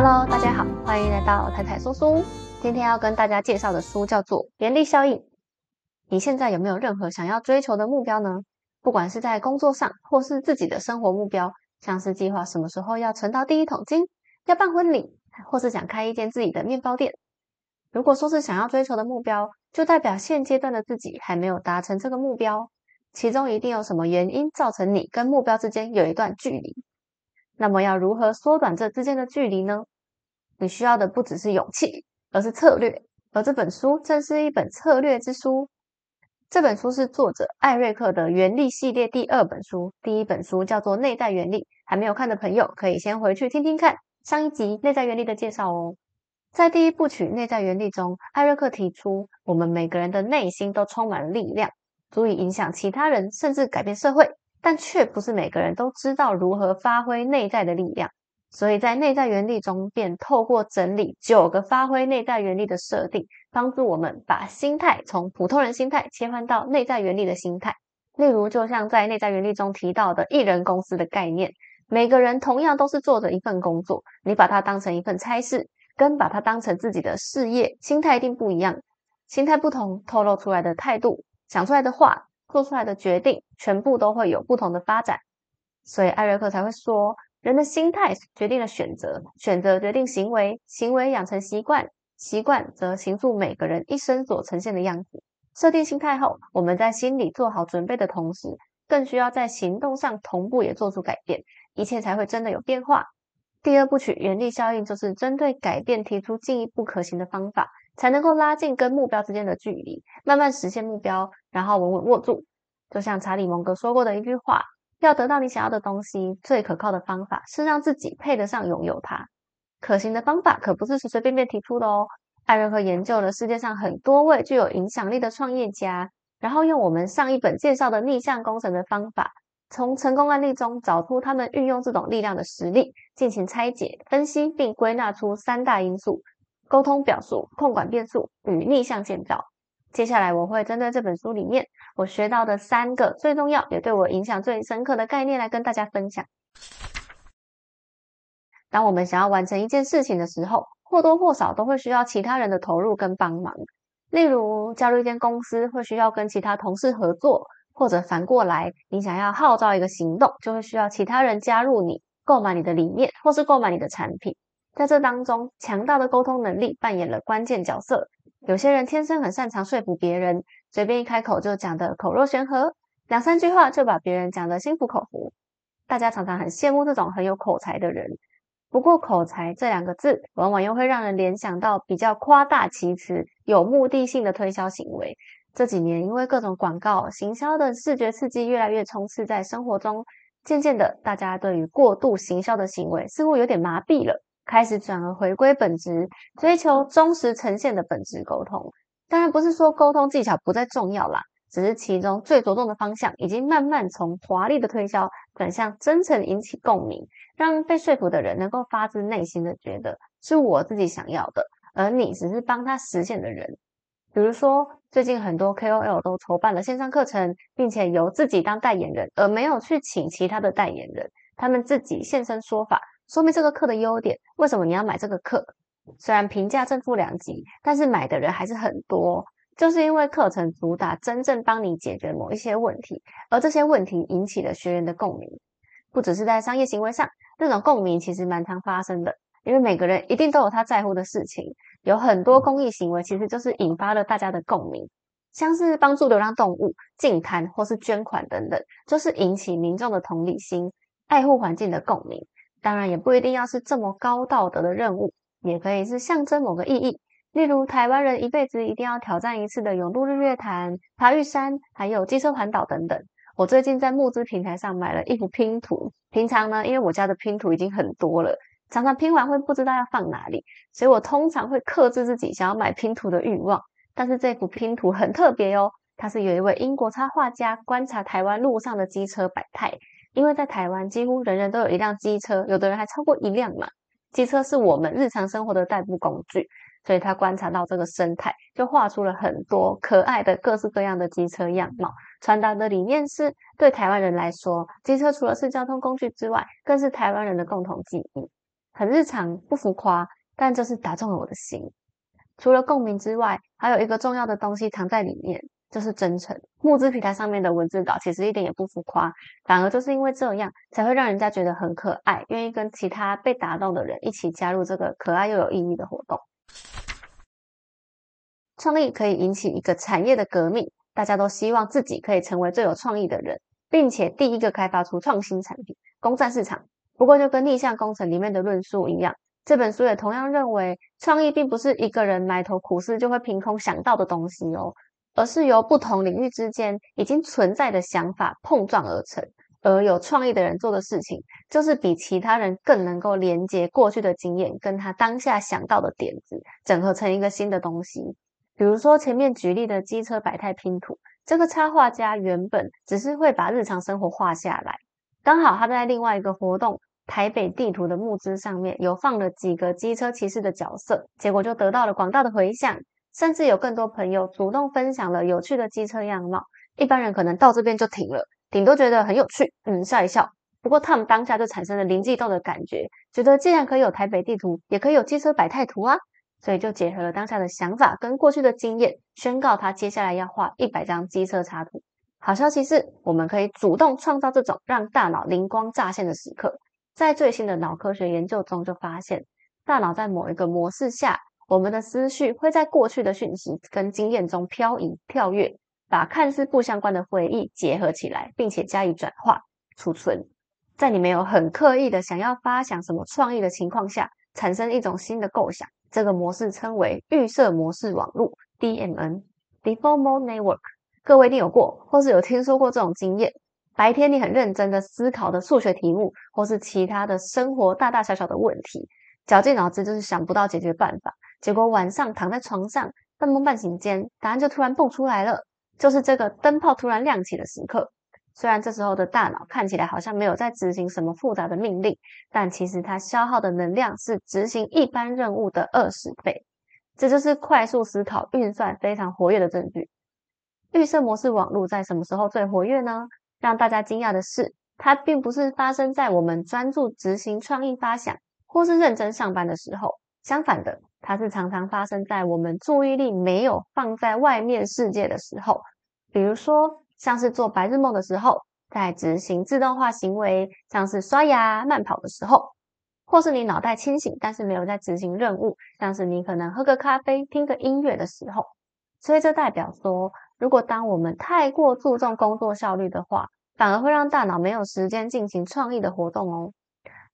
Hello，大家好，欢迎来到太太说书。今天要跟大家介绍的书叫做《原力效应》。你现在有没有任何想要追求的目标呢？不管是在工作上，或是自己的生活目标，像是计划什么时候要存到第一桶金，要办婚礼，或是想开一间自己的面包店。如果说是想要追求的目标，就代表现阶段的自己还没有达成这个目标，其中一定有什么原因造成你跟目标之间有一段距离。那么要如何缩短这之间的距离呢？你需要的不只是勇气，而是策略。而这本书正是一本策略之书。这本书是作者艾瑞克的原力系列第二本书，第一本书叫做《内在原力》。还没有看的朋友，可以先回去听听看上一集《内在原力》的介绍哦。在第一部曲《内在原力》中，艾瑞克提出，我们每个人的内心都充满了力量，足以影响其他人，甚至改变社会。但却不是每个人都知道如何发挥内在的力量，所以在内在原力中，便透过整理九个发挥内在原力的设定，帮助我们把心态从普通人心态切换到内在原力的心态。例如，就像在内在原力中提到的艺人公司的概念，每个人同样都是做着一份工作，你把它当成一份差事，跟把它当成自己的事业，心态一定不一样。心态不同，透露出来的态度，讲出来的话。做出来的决定全部都会有不同的发展，所以艾瑞克才会说，人的心态决定了选择，选择决定行为，行为养成习惯，习惯则形塑每个人一生所呈现的样子。设定心态后，我们在心里做好准备的同时，更需要在行动上同步也做出改变，一切才会真的有变化。第二部曲原力效应就是针对改变提出进一步可行的方法。才能够拉近跟目标之间的距离，慢慢实现目标，然后稳稳握住。就像查理·蒙格说过的一句话：“要得到你想要的东西，最可靠的方法是让自己配得上拥有它。”可行的方法可不是随随便便提出的哦。艾瑞克研究了世界上很多位具有影响力的创业家，然后用我们上一本介绍的逆向工程的方法，从成功案例中找出他们运用这种力量的实例，进行拆解、分析，并归纳出三大因素。沟通表述、控管变数与逆向建造。接下来我会针对这本书里面我学到的三个最重要也对我影响最深刻的概念来跟大家分享。当我们想要完成一件事情的时候，或多或少都会需要其他人的投入跟帮忙。例如加入一间公司，会需要跟其他同事合作，或者反过来，你想要号召一个行动，就会需要其他人加入你，购买你的理念，或是购买你的产品。在这当中，强大的沟通能力扮演了关键角色。有些人天生很擅长说服别人，随便一开口就讲得口若悬河，两三句话就把别人讲得心服口服。大家常常很羡慕这种很有口才的人。不过，口才这两个字，往往又会让人联想到比较夸大其词、有目的性的推销行为。这几年，因为各种广告、行销的视觉刺激越来越充斥在生活中，渐渐的，大家对于过度行销的行为似乎有点麻痹了。开始转而回归本质，追求忠实呈现的本质沟通。当然不是说沟通技巧不再重要啦，只是其中最着重的方向已经慢慢从华丽的推销转向真诚引起共鸣，让被说服的人能够发自内心的觉得是我自己想要的，而你只是帮他实现的人。比如说，最近很多 KOL 都筹办了线上课程，并且由自己当代言人，而没有去请其他的代言人，他们自己现身说法。说明这个课的优点，为什么你要买这个课？虽然评价正负两级，但是买的人还是很多，就是因为课程主打真正帮你解决某一些问题，而这些问题引起了学员的共鸣。不只是在商业行为上，这种共鸣其实蛮常发生的，因为每个人一定都有他在乎的事情，有很多公益行为其实就是引发了大家的共鸣，像是帮助流浪动物、净滩或是捐款等等，就是引起民众的同理心、爱护环境的共鸣。当然也不一定要是这么高道德的任务，也可以是象征某个意义。例如，台湾人一辈子一定要挑战一次的永渡日月潭、爬玉山，还有机车环岛等等。我最近在募资平台上买了一幅拼图。平常呢，因为我家的拼图已经很多了，常常拼完会不知道要放哪里，所以我通常会克制自己想要买拼图的欲望。但是这幅拼图很特别哦，它是有一位英国插画家观察台湾路上的机车百态。因为在台湾，几乎人人都有一辆机车，有的人还超过一辆嘛。机车是我们日常生活的代步工具，所以他观察到这个生态，就画出了很多可爱的各式各样的机车样貌。传达的理念是，对台湾人来说，机车除了是交通工具之外，更是台湾人的共同记忆。很日常，不浮夸，但就是打中了我的心。除了共鸣之外，还有一个重要的东西藏在里面，就是真诚。募资平台上面的文字稿其实一点也不浮夸，反而就是因为这样，才会让人家觉得很可爱，愿意跟其他被打动的人一起加入这个可爱又有意义的活动。创意可以引起一个产业的革命，大家都希望自己可以成为最有创意的人，并且第一个开发出创新产品，攻占市场。不过，就跟逆向工程里面的论述一样，这本书也同样认为，创意并不是一个人埋头苦思就会凭空想到的东西哦，而是由不同领域之间已经存在的想法碰撞而成。而有创意的人做的事情，就是比其他人更能够连接过去的经验，跟他当下想到的点子，整合成一个新的东西。比如说前面举例的机车百态拼图，这个插画家原本只是会把日常生活画下来，刚好他在另外一个活动台北地图的募资上面有放了几个机车骑士的角色，结果就得到了广大的回响，甚至有更多朋友主动分享了有趣的机车样貌。一般人可能到这边就停了，顶多觉得很有趣，嗯，笑一笑。不过他们当下就产生了灵机一动的感觉，觉得既然可以有台北地图，也可以有机车百态图啊。所以就结合了当下的想法跟过去的经验，宣告他接下来要画一百张机车插图。好消息是，我们可以主动创造这种让大脑灵光乍现的时刻。在最新的脑科学研究中，就发现大脑在某一个模式下，我们的思绪会在过去的讯息跟经验中漂移、跳跃，把看似不相关的回忆结合起来，并且加以转化、储存。在你没有很刻意的想要发想什么创意的情况下，产生一种新的构想。这个模式称为预设模式网络 （DMN，Default Mode Network）。各位一定有过，或是有听说过这种经验：白天你很认真的思考的数学题目，或是其他的生活大大小小的问题，绞尽脑汁就是想不到解决办法。结果晚上躺在床上，半梦半醒间，答案就突然蹦出来了，就是这个灯泡突然亮起的时刻。虽然这时候的大脑看起来好像没有在执行什么复杂的命令，但其实它消耗的能量是执行一般任务的二十倍。这就是快速思考运算非常活跃的证据。预设模式网络在什么时候最活跃呢？让大家惊讶的是，它并不是发生在我们专注执行创意发想或是认真上班的时候。相反的，它是常常发生在我们注意力没有放在外面世界的时候，比如说。像是做白日梦的时候，在执行自动化行为，像是刷牙、慢跑的时候，或是你脑袋清醒，但是没有在执行任务，像是你可能喝个咖啡、听个音乐的时候。所以这代表说，如果当我们太过注重工作效率的话，反而会让大脑没有时间进行创意的活动哦。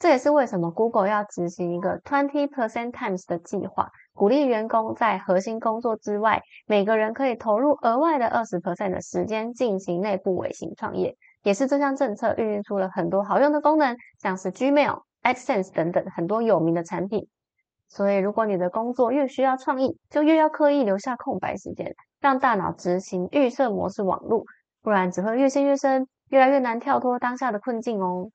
这也是为什么 Google 要执行一个 twenty percent times 的计划，鼓励员工在核心工作之外，每个人可以投入额外的二十 percent 的时间进行内部微型创业。也是这项政策孕育出了很多好用的功能，像是 Gmail、AdSense 等等很多有名的产品。所以，如果你的工作越需要创意，就越要刻意留下空白时间，让大脑执行预设模式网路，不然只会越陷越深，越来越难跳脱当下的困境哦。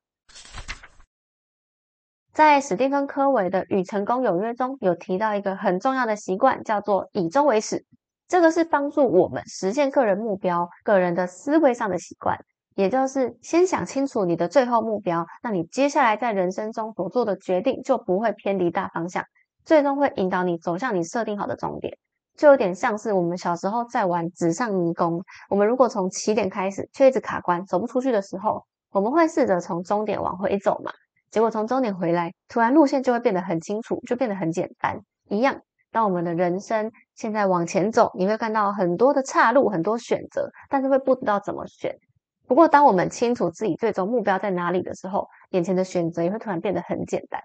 在史蒂芬·科维的《与成功有约》中有提到一个很重要的习惯，叫做以终为始。这个是帮助我们实现个人目标、个人的思维上的习惯，也就是先想清楚你的最后目标，那你接下来在人生中所做的决定就不会偏离大方向，最终会引导你走向你设定好的终点。就有点像是我们小时候在玩纸上迷宫，我们如果从起点开始却一直卡关走不出去的时候，我们会试着从终点往回走嘛？结果从终点回来，突然路线就会变得很清楚，就变得很简单。一样，当我们的人生现在往前走，你会看到很多的岔路，很多选择，但是会不知道怎么选。不过，当我们清楚自己最终目标在哪里的时候，眼前的选择也会突然变得很简单。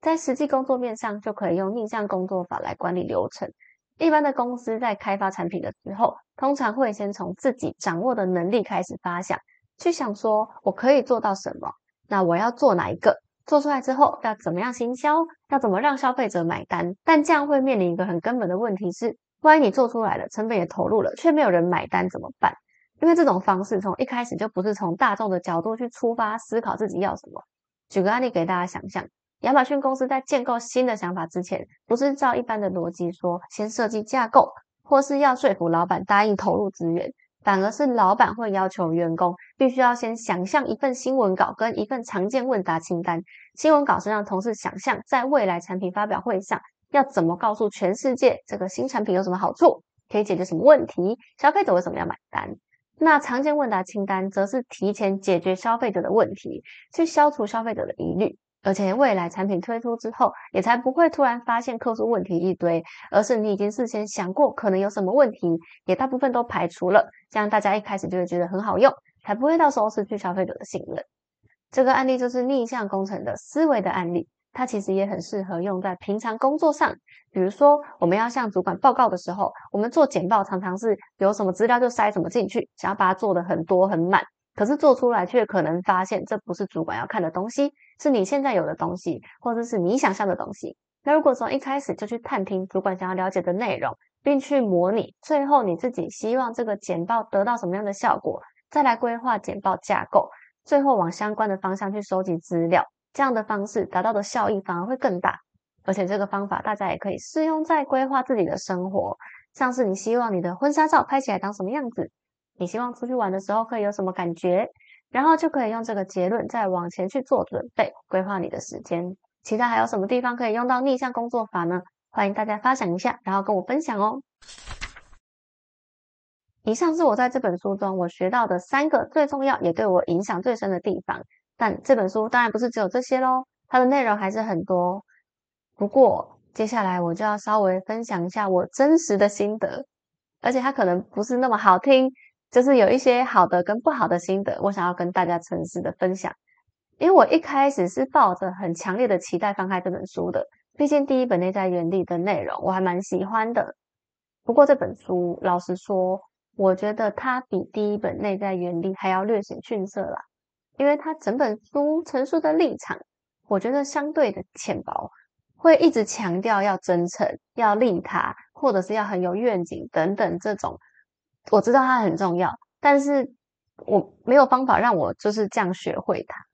在实际工作面上，就可以用逆向工作法来管理流程。一般的公司在开发产品的时候，通常会先从自己掌握的能力开始发想，去想说我可以做到什么，那我要做哪一个。做出来之后要怎么样行销？要怎么让消费者买单？但这样会面临一个很根本的问题是：万一你做出来了，成本也投入了，却没有人买单怎么办？因为这种方式从一开始就不是从大众的角度去出发思考自己要什么。举个案例给大家想象：亚马逊公司在建构新的想法之前，不是照一般的逻辑说先设计架构，或是要说服老板答应投入资源，反而是老板会要求员工必须要先想象一份新闻稿跟一份常见问答清单。新闻稿是让同事想象在未来产品发表会上要怎么告诉全世界这个新产品有什么好处，可以解决什么问题，消费者为什么要买单。那常见问答清单则是提前解决消费者的问题，去消除消费者的疑虑。而且未来产品推出之后，也才不会突然发现客诉问题一堆，而是你已经事先想过可能有什么问题，也大部分都排除了，这样大家一开始就会觉得很好用，才不会到时候失去消费者的信任。这个案例就是逆向工程的思维的案例，它其实也很适合用在平常工作上，比如说我们要向主管报告的时候，我们做简报常常是有什么资料就塞什么进去，想要把它做的很多很满。可是做出来却可能发现这不是主管要看的东西，是你现在有的东西，或者是你想象的东西。那如果从一开始就去探听主管想要了解的内容，并去模拟，最后你自己希望这个简报得到什么样的效果，再来规划简报架构，最后往相关的方向去收集资料，这样的方式达到的效益反而会更大。而且这个方法大家也可以适用在规划自己的生活，像是你希望你的婚纱照拍起来长什么样子。你希望出去玩的时候可以有什么感觉？然后就可以用这个结论再往前去做准备，规划你的时间。其他还有什么地方可以用到逆向工作法呢？欢迎大家发想一下，然后跟我分享哦。以上是我在这本书中我学到的三个最重要也对我影响最深的地方。但这本书当然不是只有这些喽，它的内容还是很多。不过接下来我就要稍微分享一下我真实的心得，而且它可能不是那么好听。就是有一些好的跟不好的心得，我想要跟大家诚实的分享。因为我一开始是抱着很强烈的期待翻开这本书的，毕竟第一本内在原理的内容我还蛮喜欢的。不过这本书老实说，我觉得它比第一本内在原理还要略显逊色啦，因为它整本书陈述的立场，我觉得相对的浅薄，会一直强调要真诚、要利他，或者是要很有愿景等等这种。我知道它很重要，但是我没有方法让我就是这样学会它。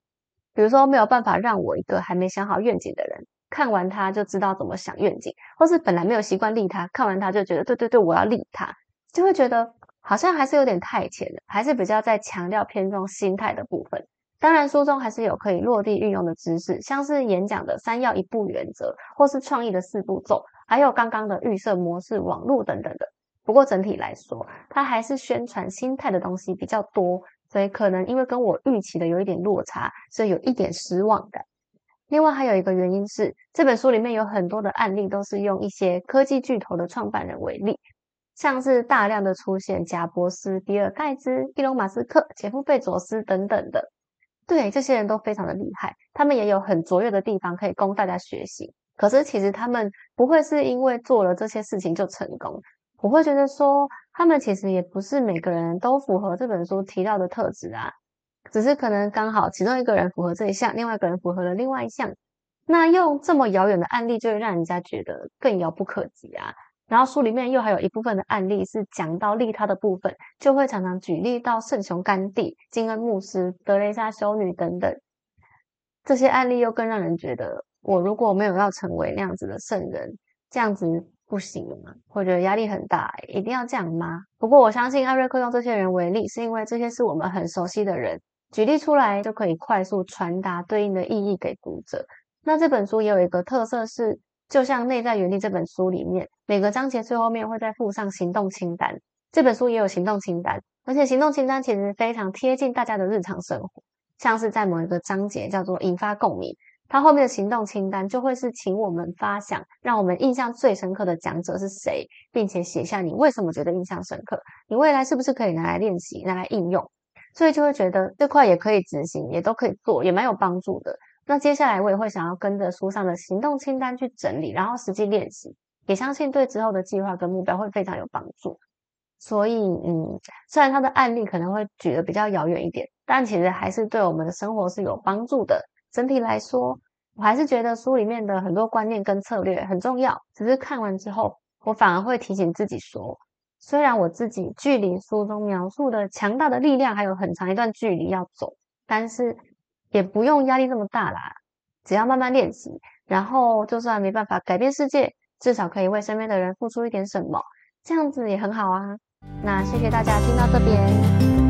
比如说，没有办法让我一个还没想好愿景的人看完它就知道怎么想愿景，或是本来没有习惯利他，看完它就觉得对对对，我要利他，就会觉得好像还是有点太浅了，还是比较在强调偏重心态的部分。当然，书中还是有可以落地运用的知识，像是演讲的三要一步原则，或是创意的四步骤，还有刚刚的预设模式、网络等等的。不过整体来说，它还是宣传心态的东西比较多，所以可能因为跟我预期的有一点落差，所以有一点失望感。另外还有一个原因是，这本书里面有很多的案例都是用一些科技巨头的创办人为例，像是大量的出现贾伯斯、比尔盖茨、伊隆马斯克、杰夫贝佐斯等等的。对，这些人都非常的厉害，他们也有很卓越的地方可以供大家学习。可是其实他们不会是因为做了这些事情就成功。我会觉得说，他们其实也不是每个人都符合这本书提到的特质啊，只是可能刚好其中一个人符合这一项，另外一个人符合了另外一项。那用这么遥远的案例，就会让人家觉得更遥不可及啊。然后书里面又还有一部分的案例是讲到利他的部分，就会常常举例到圣雄甘地、金恩牧师、德雷莎修女等等，这些案例又更让人觉得，我如果没有要成为那样子的圣人，这样子。不行吗？或者压力很大，一定要这样吗？不过我相信艾瑞克用这些人为例，是因为这些是我们很熟悉的人，举例出来就可以快速传达对应的意义给读者。那这本书也有一个特色是，就像《内在原理》这本书里面，每个章节最后面会再附上行动清单。这本书也有行动清单，而且行动清单其实非常贴近大家的日常生活，像是在某一个章节叫做“引发共鸣”。它后面的行动清单就会是请我们发想，让我们印象最深刻的讲者是谁，并且写下你为什么觉得印象深刻，你未来是不是可以拿来练习、拿来应用，所以就会觉得这块也可以执行，也都可以做，也蛮有帮助的。那接下来我也会想要跟着书上的行动清单去整理，然后实际练习，也相信对之后的计划跟目标会非常有帮助。所以，嗯，虽然他的案例可能会举得比较遥远一点，但其实还是对我们的生活是有帮助的。整体来说，我还是觉得书里面的很多观念跟策略很重要。只是看完之后，我反而会提醒自己说，虽然我自己距离书中描述的强大的力量还有很长一段距离要走，但是也不用压力这么大啦。只要慢慢练习，然后就算没办法改变世界，至少可以为身边的人付出一点什么，这样子也很好啊。那谢谢大家听到这边。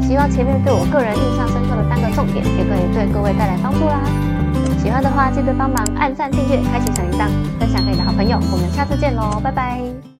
希望前面对我个人印象深刻的三个重点，也可以对各位带来帮助啦。喜欢的话，记得帮忙按赞、订阅、开启小铃铛，分享给你的好朋友。我们下次见喽，拜拜。